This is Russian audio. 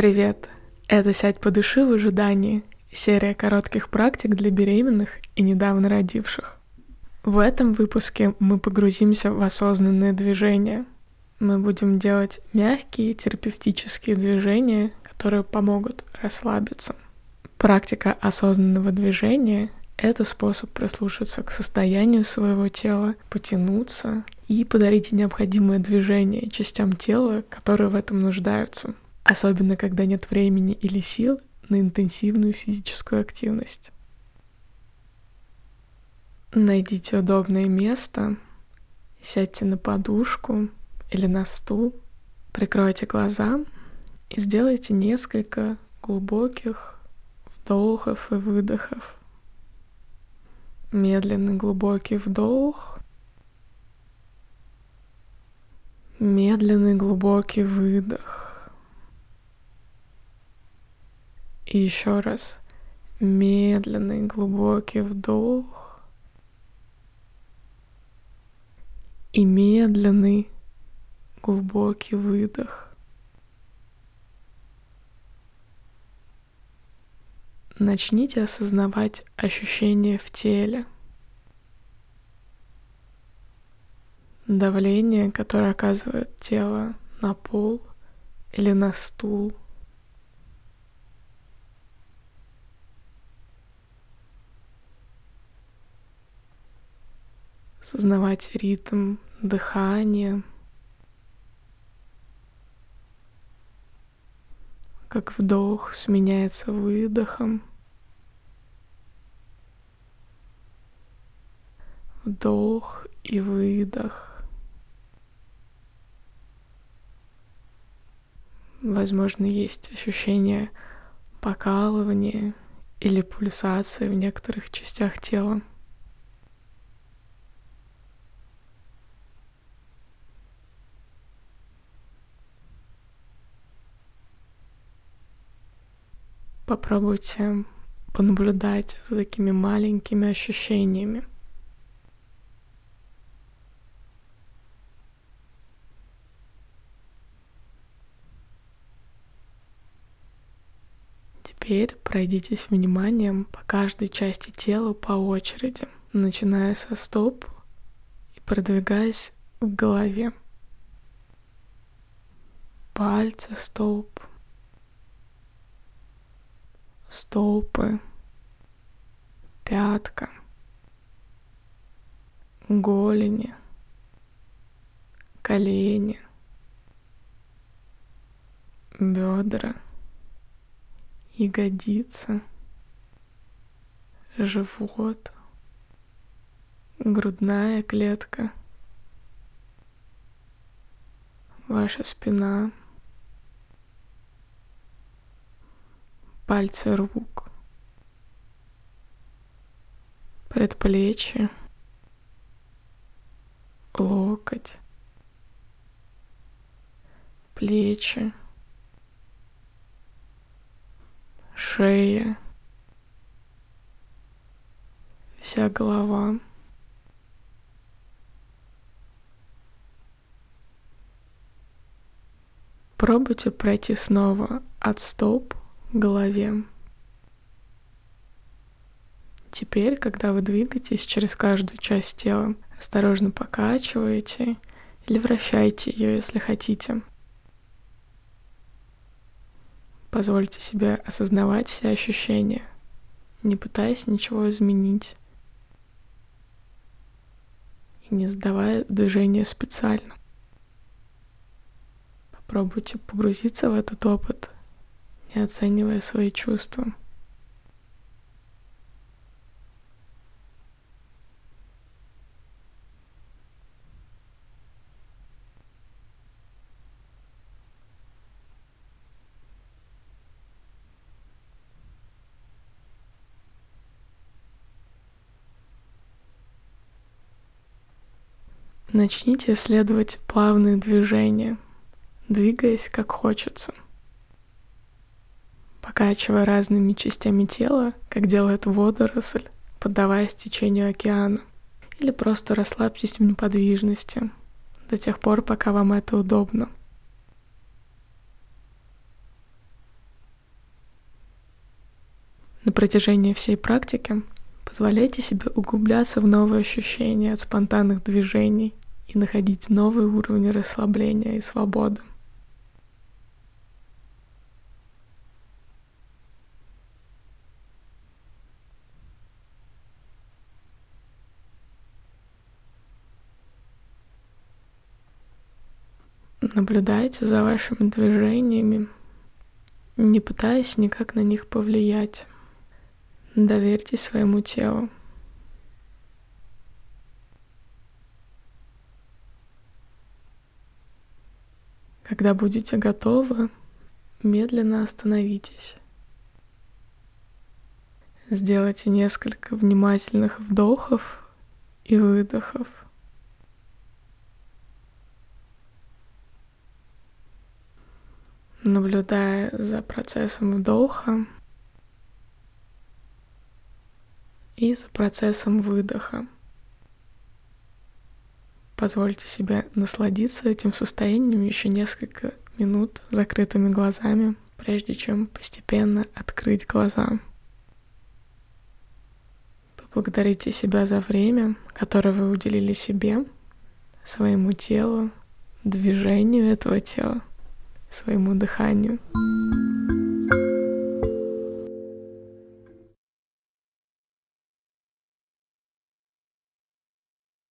Привет! Это «Сядь по души в ожидании» — серия коротких практик для беременных и недавно родивших. В этом выпуске мы погрузимся в осознанное движение. Мы будем делать мягкие терапевтические движения, которые помогут расслабиться. Практика осознанного движения — это способ прислушаться к состоянию своего тела, потянуться и подарить необходимое движение частям тела, которые в этом нуждаются, особенно когда нет времени или сил на интенсивную физическую активность. Найдите удобное место, сядьте на подушку или на стул, прикройте глаза и сделайте несколько глубоких вдохов и выдохов. Медленный глубокий вдох, медленный глубокий выдох. И еще раз медленный глубокий вдох и медленный глубокий выдох. Начните осознавать ощущения в теле. Давление, которое оказывает тело на пол или на стул. Осознавать ритм дыхания. Как вдох сменяется выдохом. Вдох и выдох. Возможно, есть ощущение покалывания или пульсации в некоторых частях тела. Попробуйте понаблюдать за такими маленькими ощущениями. Теперь пройдитесь вниманием по каждой части тела по очереди, начиная со стоп и продвигаясь в голове. Пальцы стоп, стопы, пятка, голени, колени, бедра — ягодица, живот, грудная клетка, ваша спина, пальцы рук, предплечье, локоть, плечи, шея, вся голова. Пробуйте пройти снова от стоп голове. Теперь, когда вы двигаетесь через каждую часть тела, осторожно покачиваете или вращайте ее, если хотите. Позвольте себе осознавать все ощущения, не пытаясь ничего изменить и не сдавая движения специально. Попробуйте погрузиться в этот опыт, не оценивая свои чувства. Начните исследовать плавные движения, двигаясь как хочется покачивая разными частями тела, как делает водоросль, поддаваясь течению океана. Или просто расслабьтесь в неподвижности до тех пор, пока вам это удобно. На протяжении всей практики позволяйте себе углубляться в новые ощущения от спонтанных движений и находить новые уровни расслабления и свободы. Наблюдайте за вашими движениями, не пытаясь никак на них повлиять. Доверьтесь своему телу. Когда будете готовы, медленно остановитесь. Сделайте несколько внимательных вдохов и выдохов. Наблюдая за процессом вдоха и за процессом выдоха. Позвольте себе насладиться этим состоянием еще несколько минут закрытыми глазами, прежде чем постепенно открыть глаза. Поблагодарите себя за время, которое вы уделили себе, своему телу, движению этого тела своему дыханию.